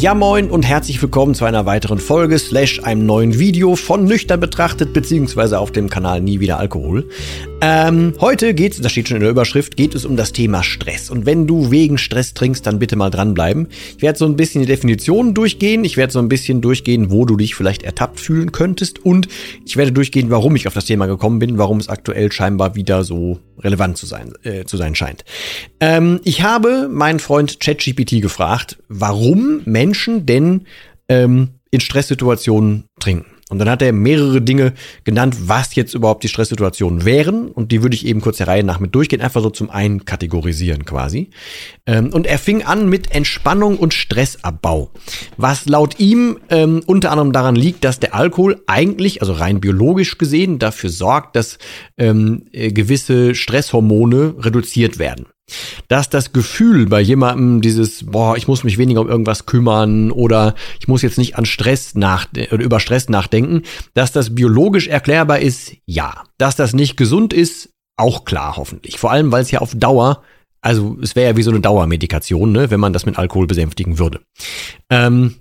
Ja moin und herzlich willkommen zu einer weiteren Folge slash einem neuen Video von Nüchtern betrachtet beziehungsweise auf dem Kanal Nie wieder Alkohol. Ähm, heute geht's, das steht schon in der Überschrift, geht es um das Thema Stress. Und wenn du wegen Stress trinkst, dann bitte mal dranbleiben. Ich werde so ein bisschen die Definitionen durchgehen. Ich werde so ein bisschen durchgehen, wo du dich vielleicht ertappt fühlen könntest. Und ich werde durchgehen, warum ich auf das Thema gekommen bin, warum es aktuell scheinbar wieder so relevant zu sein, äh, zu sein scheint. Ähm, ich habe meinen Freund ChatGPT gefragt, warum Menschen denn ähm, in Stresssituationen trinken. Und dann hat er mehrere Dinge genannt, was jetzt überhaupt die Stresssituationen wären. Und die würde ich eben kurz der Reihe nach mit durchgehen, einfach so zum Einkategorisieren quasi. Ähm, und er fing an mit Entspannung und Stressabbau. Was laut ihm ähm, unter anderem daran liegt, dass der Alkohol eigentlich, also rein biologisch gesehen, dafür sorgt, dass ähm, äh, gewisse Stresshormone reduziert werden dass das Gefühl bei jemandem dieses, boah, ich muss mich weniger um irgendwas kümmern oder ich muss jetzt nicht an Stress nach, oder über Stress nachdenken, dass das biologisch erklärbar ist, ja. Dass das nicht gesund ist, auch klar, hoffentlich. Vor allem, weil es ja auf Dauer, also es wäre ja wie so eine Dauermedikation, ne, wenn man das mit Alkohol besänftigen würde. Ähm,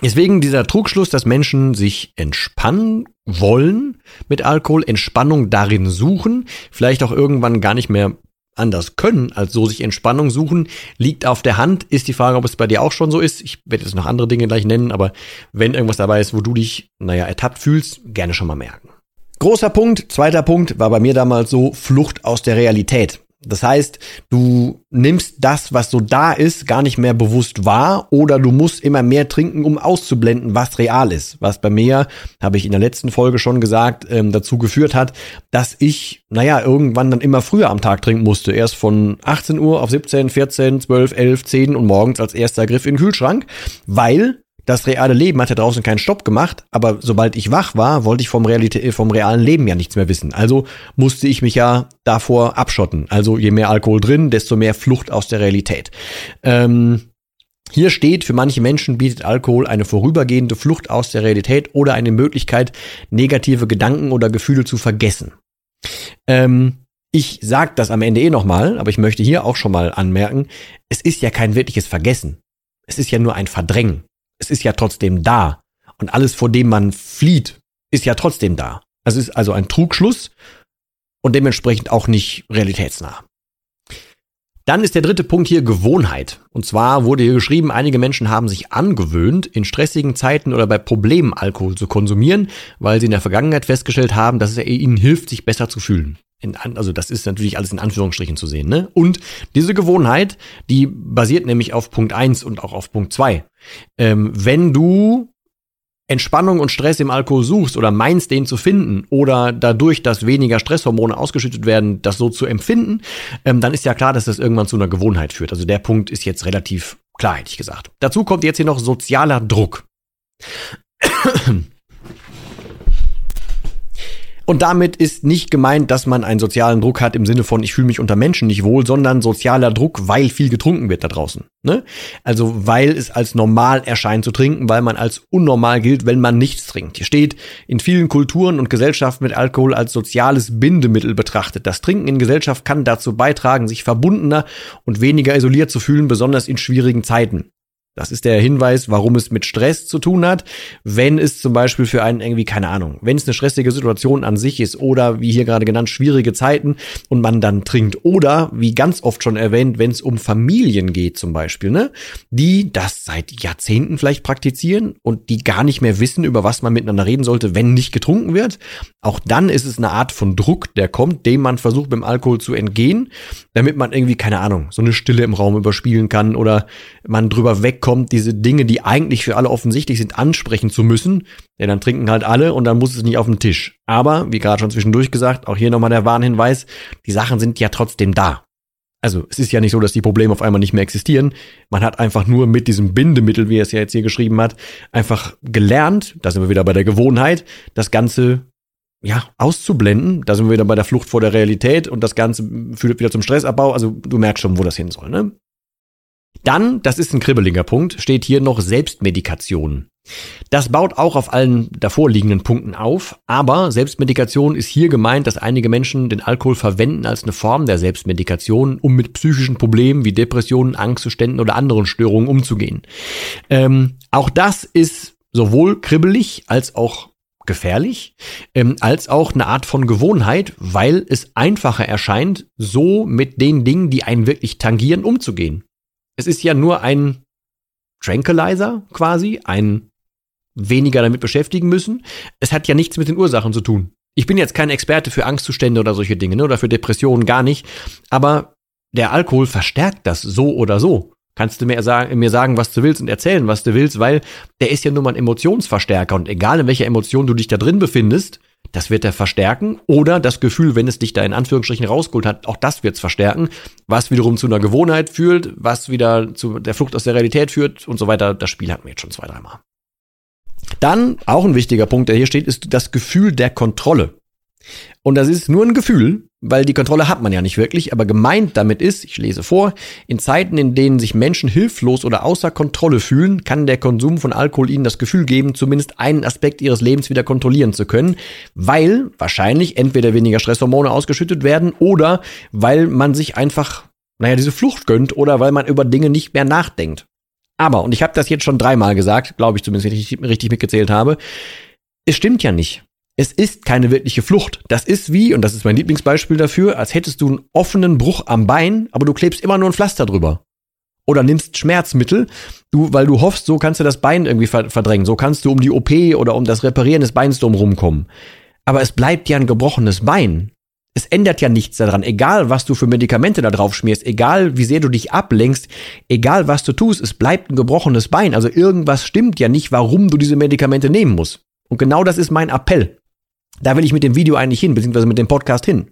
Deswegen dieser Trugschluss, dass Menschen sich entspannen wollen mit Alkohol, Entspannung darin suchen, vielleicht auch irgendwann gar nicht mehr anders können, als so sich Entspannung suchen, liegt auf der Hand. Ist die Frage, ob es bei dir auch schon so ist. Ich werde jetzt noch andere Dinge gleich nennen, aber wenn irgendwas dabei ist, wo du dich, naja, ertappt fühlst, gerne schon mal merken. Großer Punkt, zweiter Punkt war bei mir damals so Flucht aus der Realität. Das heißt, du nimmst das, was so da ist, gar nicht mehr bewusst wahr oder du musst immer mehr trinken, um auszublenden, was real ist. Was bei mir, habe ich in der letzten Folge schon gesagt, ähm, dazu geführt hat, dass ich, naja, irgendwann dann immer früher am Tag trinken musste. Erst von 18 Uhr auf 17, 14, 12, 11, 10 und morgens als erster Griff in den Kühlschrank, weil das reale Leben hat ja draußen keinen Stopp gemacht, aber sobald ich wach war, wollte ich vom, Realität, äh, vom realen Leben ja nichts mehr wissen. Also musste ich mich ja davor abschotten. Also je mehr Alkohol drin, desto mehr Flucht aus der Realität. Ähm, hier steht, für manche Menschen bietet Alkohol eine vorübergehende Flucht aus der Realität oder eine Möglichkeit, negative Gedanken oder Gefühle zu vergessen. Ähm, ich sag das am Ende eh nochmal, aber ich möchte hier auch schon mal anmerken, es ist ja kein wirkliches Vergessen. Es ist ja nur ein Verdrängen es ist ja trotzdem da. Und alles, vor dem man flieht, ist ja trotzdem da. Es ist also ein Trugschluss und dementsprechend auch nicht realitätsnah. Dann ist der dritte Punkt hier Gewohnheit. Und zwar wurde hier geschrieben, einige Menschen haben sich angewöhnt, in stressigen Zeiten oder bei Problemen Alkohol zu konsumieren, weil sie in der Vergangenheit festgestellt haben, dass es ihnen hilft, sich besser zu fühlen. In, also das ist natürlich alles in Anführungsstrichen zu sehen. Ne? Und diese Gewohnheit, die basiert nämlich auf Punkt eins und auch auf Punkt zwei. Ähm, wenn du Entspannung und Stress im Alkohol suchst oder meinst, den zu finden oder dadurch, dass weniger Stresshormone ausgeschüttet werden, das so zu empfinden, ähm, dann ist ja klar, dass das irgendwann zu einer Gewohnheit führt. Also der Punkt ist jetzt relativ klar, hätte ich gesagt. Dazu kommt jetzt hier noch sozialer Druck. Und damit ist nicht gemeint, dass man einen sozialen Druck hat im Sinne von, ich fühle mich unter Menschen nicht wohl, sondern sozialer Druck, weil viel getrunken wird da draußen. Ne? Also weil es als normal erscheint zu trinken, weil man als unnormal gilt, wenn man nichts trinkt. Hier steht, in vielen Kulturen und Gesellschaften mit Alkohol als soziales Bindemittel betrachtet. Das Trinken in Gesellschaft kann dazu beitragen, sich verbundener und weniger isoliert zu fühlen, besonders in schwierigen Zeiten. Das ist der Hinweis, warum es mit Stress zu tun hat. Wenn es zum Beispiel für einen irgendwie, keine Ahnung, wenn es eine stressige Situation an sich ist oder wie hier gerade genannt, schwierige Zeiten und man dann trinkt. Oder, wie ganz oft schon erwähnt, wenn es um Familien geht zum Beispiel, ne? Die das seit Jahrzehnten vielleicht praktizieren und die gar nicht mehr wissen, über was man miteinander reden sollte, wenn nicht getrunken wird. Auch dann ist es eine Art von Druck, der kommt, dem man versucht, beim Alkohol zu entgehen, damit man irgendwie, keine Ahnung, so eine Stille im Raum überspielen kann oder man drüber wegkommt, diese Dinge, die eigentlich für alle offensichtlich sind, ansprechen zu müssen. Ja, dann trinken halt alle und dann muss es nicht auf den Tisch. Aber, wie gerade schon zwischendurch gesagt, auch hier nochmal der Warnhinweis, die Sachen sind ja trotzdem da. Also es ist ja nicht so, dass die Probleme auf einmal nicht mehr existieren. Man hat einfach nur mit diesem Bindemittel, wie er es ja jetzt hier geschrieben hat, einfach gelernt, da sind wir wieder bei der Gewohnheit, das Ganze ja, auszublenden. Da sind wir wieder bei der Flucht vor der Realität und das Ganze führt wieder zum Stressabbau. Also du merkst schon, wo das hin soll, ne? Dann, das ist ein kribbeliger Punkt, steht hier noch Selbstmedikation. Das baut auch auf allen davor liegenden Punkten auf, aber Selbstmedikation ist hier gemeint, dass einige Menschen den Alkohol verwenden als eine Form der Selbstmedikation, um mit psychischen Problemen wie Depressionen, Angstzuständen oder anderen Störungen umzugehen. Ähm, auch das ist sowohl kribbelig als auch gefährlich, ähm, als auch eine Art von Gewohnheit, weil es einfacher erscheint, so mit den Dingen, die einen wirklich tangieren, umzugehen. Es ist ja nur ein Tranquilizer quasi, ein weniger damit beschäftigen müssen. Es hat ja nichts mit den Ursachen zu tun. Ich bin jetzt kein Experte für Angstzustände oder solche Dinge, ne, oder für Depressionen gar nicht. Aber der Alkohol verstärkt das so oder so. Kannst du mir sagen, mir sagen, was du willst und erzählen, was du willst, weil der ist ja nur mal ein Emotionsverstärker und egal in welcher Emotion du dich da drin befindest, das wird er verstärken. Oder das Gefühl, wenn es dich da in Anführungsstrichen rausgeholt hat, auch das wird es verstärken. Was wiederum zu einer Gewohnheit führt, was wieder zu der Flucht aus der Realität führt und so weiter. Das Spiel hatten wir jetzt schon zwei, dreimal. Dann, auch ein wichtiger Punkt, der hier steht, ist das Gefühl der Kontrolle. Und das ist nur ein Gefühl, weil die Kontrolle hat man ja nicht wirklich, aber gemeint damit ist, ich lese vor, in Zeiten, in denen sich Menschen hilflos oder außer Kontrolle fühlen, kann der Konsum von Alkohol ihnen das Gefühl geben, zumindest einen Aspekt ihres Lebens wieder kontrollieren zu können, weil wahrscheinlich entweder weniger Stresshormone ausgeschüttet werden oder weil man sich einfach, naja, diese Flucht gönnt oder weil man über Dinge nicht mehr nachdenkt. Aber, und ich habe das jetzt schon dreimal gesagt, glaube ich zumindest, wenn ich richtig mitgezählt habe, es stimmt ja nicht es ist keine wirkliche Flucht. Das ist wie, und das ist mein Lieblingsbeispiel dafür, als hättest du einen offenen Bruch am Bein, aber du klebst immer nur ein Pflaster drüber. Oder nimmst Schmerzmittel, du, weil du hoffst, so kannst du das Bein irgendwie verdrängen. So kannst du um die OP oder um das Reparieren des Beins drum rumkommen. Aber es bleibt ja ein gebrochenes Bein. Es ändert ja nichts daran. Egal, was du für Medikamente da drauf schmierst, egal, wie sehr du dich ablenkst, egal, was du tust, es bleibt ein gebrochenes Bein. Also irgendwas stimmt ja nicht, warum du diese Medikamente nehmen musst. Und genau das ist mein Appell. Da will ich mit dem Video eigentlich hin, beziehungsweise mit dem Podcast hin.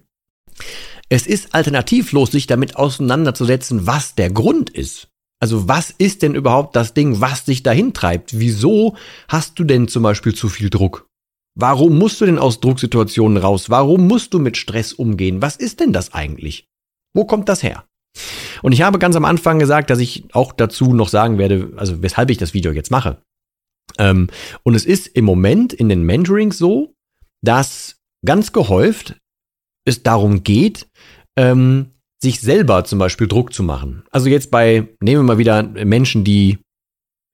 Es ist alternativlos, sich damit auseinanderzusetzen, was der Grund ist. Also was ist denn überhaupt das Ding, was dich dahin treibt? Wieso hast du denn zum Beispiel zu viel Druck? Warum musst du denn aus Drucksituationen raus? Warum musst du mit Stress umgehen? Was ist denn das eigentlich? Wo kommt das her? Und ich habe ganz am Anfang gesagt, dass ich auch dazu noch sagen werde, also weshalb ich das Video jetzt mache. Ähm, und es ist im Moment in den Mentorings so, dass ganz gehäuft es darum geht, ähm, sich selber zum Beispiel Druck zu machen. Also jetzt bei, nehmen wir mal wieder Menschen, die,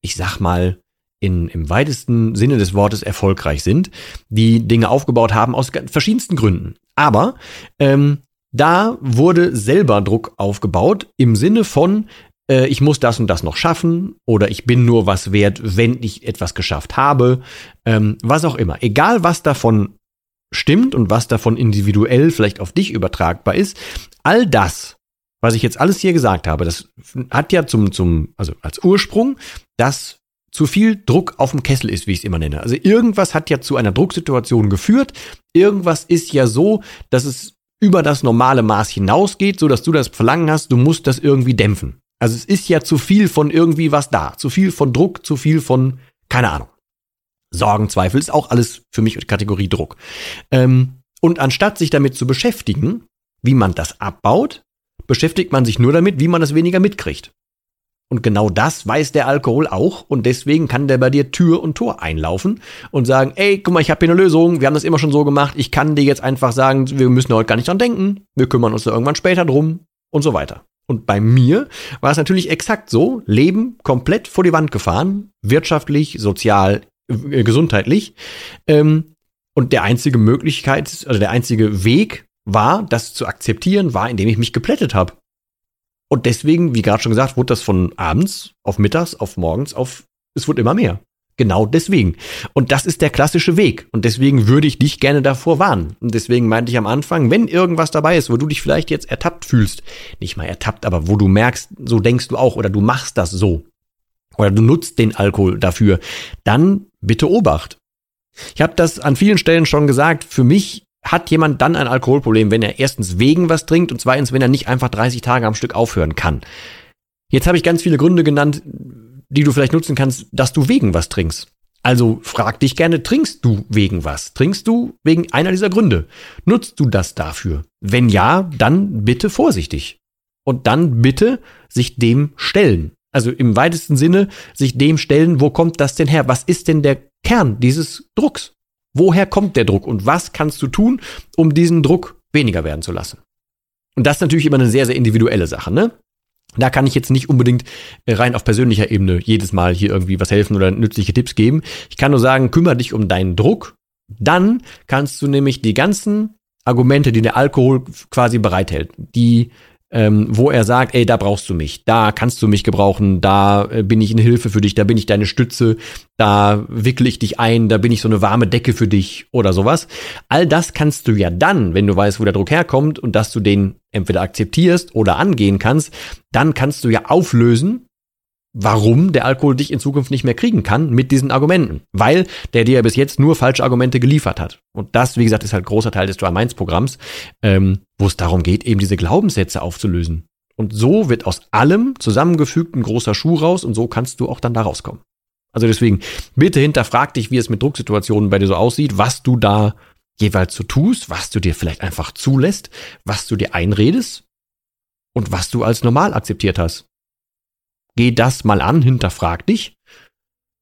ich sag mal, in, im weitesten Sinne des Wortes erfolgreich sind, die Dinge aufgebaut haben aus verschiedensten Gründen. Aber ähm, da wurde selber Druck aufgebaut im Sinne von, äh, ich muss das und das noch schaffen oder ich bin nur was wert, wenn ich etwas geschafft habe, ähm, was auch immer. Egal was davon stimmt und was davon individuell vielleicht auf dich übertragbar ist, all das, was ich jetzt alles hier gesagt habe, das hat ja zum, zum, also als Ursprung, dass zu viel Druck auf dem Kessel ist, wie ich es immer nenne. Also irgendwas hat ja zu einer Drucksituation geführt. Irgendwas ist ja so, dass es über das normale Maß hinausgeht, so dass du das Verlangen hast, du musst das irgendwie dämpfen. Also es ist ja zu viel von irgendwie was da. Zu viel von Druck, zu viel von, keine Ahnung. Sorgen, Zweifel ist auch alles für mich Kategorie Druck. Ähm, und anstatt sich damit zu beschäftigen, wie man das abbaut, beschäftigt man sich nur damit, wie man das weniger mitkriegt. Und genau das weiß der Alkohol auch und deswegen kann der bei dir Tür und Tor einlaufen und sagen, ey, guck mal, ich habe hier eine Lösung, wir haben das immer schon so gemacht, ich kann dir jetzt einfach sagen, wir müssen heute gar nicht dran denken, wir kümmern uns da irgendwann später drum und so weiter. Und bei mir war es natürlich exakt so, Leben komplett vor die Wand gefahren, wirtschaftlich, sozial, äh, gesundheitlich. Ähm, und der einzige Möglichkeit, also der einzige Weg war, das zu akzeptieren, war, indem ich mich geplättet habe. Und deswegen, wie gerade schon gesagt, wurde das von abends auf mittags, auf morgens, auf, es wurde immer mehr. Genau deswegen. Und das ist der klassische Weg. Und deswegen würde ich dich gerne davor warnen. Und deswegen meinte ich am Anfang, wenn irgendwas dabei ist, wo du dich vielleicht jetzt ertappt fühlst, nicht mal ertappt, aber wo du merkst, so denkst du auch oder du machst das so, oder du nutzt den Alkohol dafür, dann bitte Obacht. Ich habe das an vielen Stellen schon gesagt, für mich hat jemand dann ein Alkoholproblem, wenn er erstens wegen was trinkt und zweitens, wenn er nicht einfach 30 Tage am Stück aufhören kann. Jetzt habe ich ganz viele Gründe genannt, die du vielleicht nutzen kannst, dass du wegen was trinkst. Also frag dich gerne, trinkst du wegen was? Trinkst du wegen einer dieser Gründe? Nutzt du das dafür? Wenn ja, dann bitte vorsichtig. Und dann bitte sich dem stellen. Also im weitesten Sinne sich dem stellen, wo kommt das denn her? Was ist denn der Kern dieses Drucks? Woher kommt der Druck und was kannst du tun, um diesen Druck weniger werden zu lassen? Und das ist natürlich immer eine sehr, sehr individuelle Sache, ne? Da kann ich jetzt nicht unbedingt äh, rein auf persönlicher Ebene jedes Mal hier irgendwie was helfen oder nützliche Tipps geben. Ich kann nur sagen, kümmere dich um deinen Druck. Dann kannst du nämlich die ganzen Argumente, die der Alkohol quasi bereithält, die ähm, wo er sagt, ey, da brauchst du mich, da kannst du mich gebrauchen, da äh, bin ich eine Hilfe für dich, da bin ich deine Stütze, da wickle ich dich ein, da bin ich so eine warme Decke für dich oder sowas. All das kannst du ja dann, wenn du weißt, wo der Druck herkommt und dass du den entweder akzeptierst oder angehen kannst, dann kannst du ja auflösen, warum der Alkohol dich in Zukunft nicht mehr kriegen kann mit diesen Argumenten. Weil der dir ja bis jetzt nur falsche Argumente geliefert hat. Und das, wie gesagt, ist halt großer Teil des Dry Minds Programms, ähm, wo es darum geht, eben diese Glaubenssätze aufzulösen. Und so wird aus allem zusammengefügt ein großer Schuh raus und so kannst du auch dann da rauskommen. Also deswegen, bitte hinterfrag dich, wie es mit Drucksituationen bei dir so aussieht, was du da jeweils so tust, was du dir vielleicht einfach zulässt, was du dir einredest und was du als normal akzeptiert hast. Geh das mal an, hinterfrag dich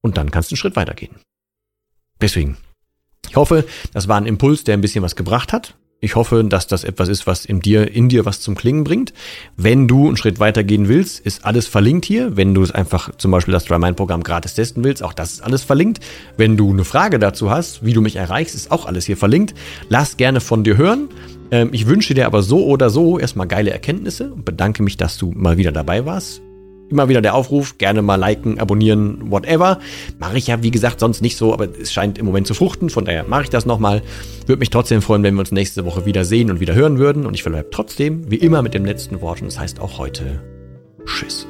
und dann kannst du einen Schritt weitergehen. Deswegen, ich hoffe, das war ein Impuls, der ein bisschen was gebracht hat. Ich hoffe, dass das etwas ist, was in dir, in dir was zum Klingen bringt. Wenn du einen Schritt weitergehen willst, ist alles verlinkt hier. Wenn du es einfach zum Beispiel das DryMind-Programm gratis testen willst, auch das ist alles verlinkt. Wenn du eine Frage dazu hast, wie du mich erreichst, ist auch alles hier verlinkt. Lass gerne von dir hören. Ähm, ich wünsche dir aber so oder so erstmal geile Erkenntnisse und bedanke mich, dass du mal wieder dabei warst immer wieder der Aufruf, gerne mal liken, abonnieren, whatever. Mache ich ja, wie gesagt, sonst nicht so, aber es scheint im Moment zu fruchten, von daher mache ich das nochmal. Würde mich trotzdem freuen, wenn wir uns nächste Woche wieder sehen und wieder hören würden. Und ich verbleibe trotzdem, wie immer, mit dem letzten Wort und das heißt auch heute Tschüss.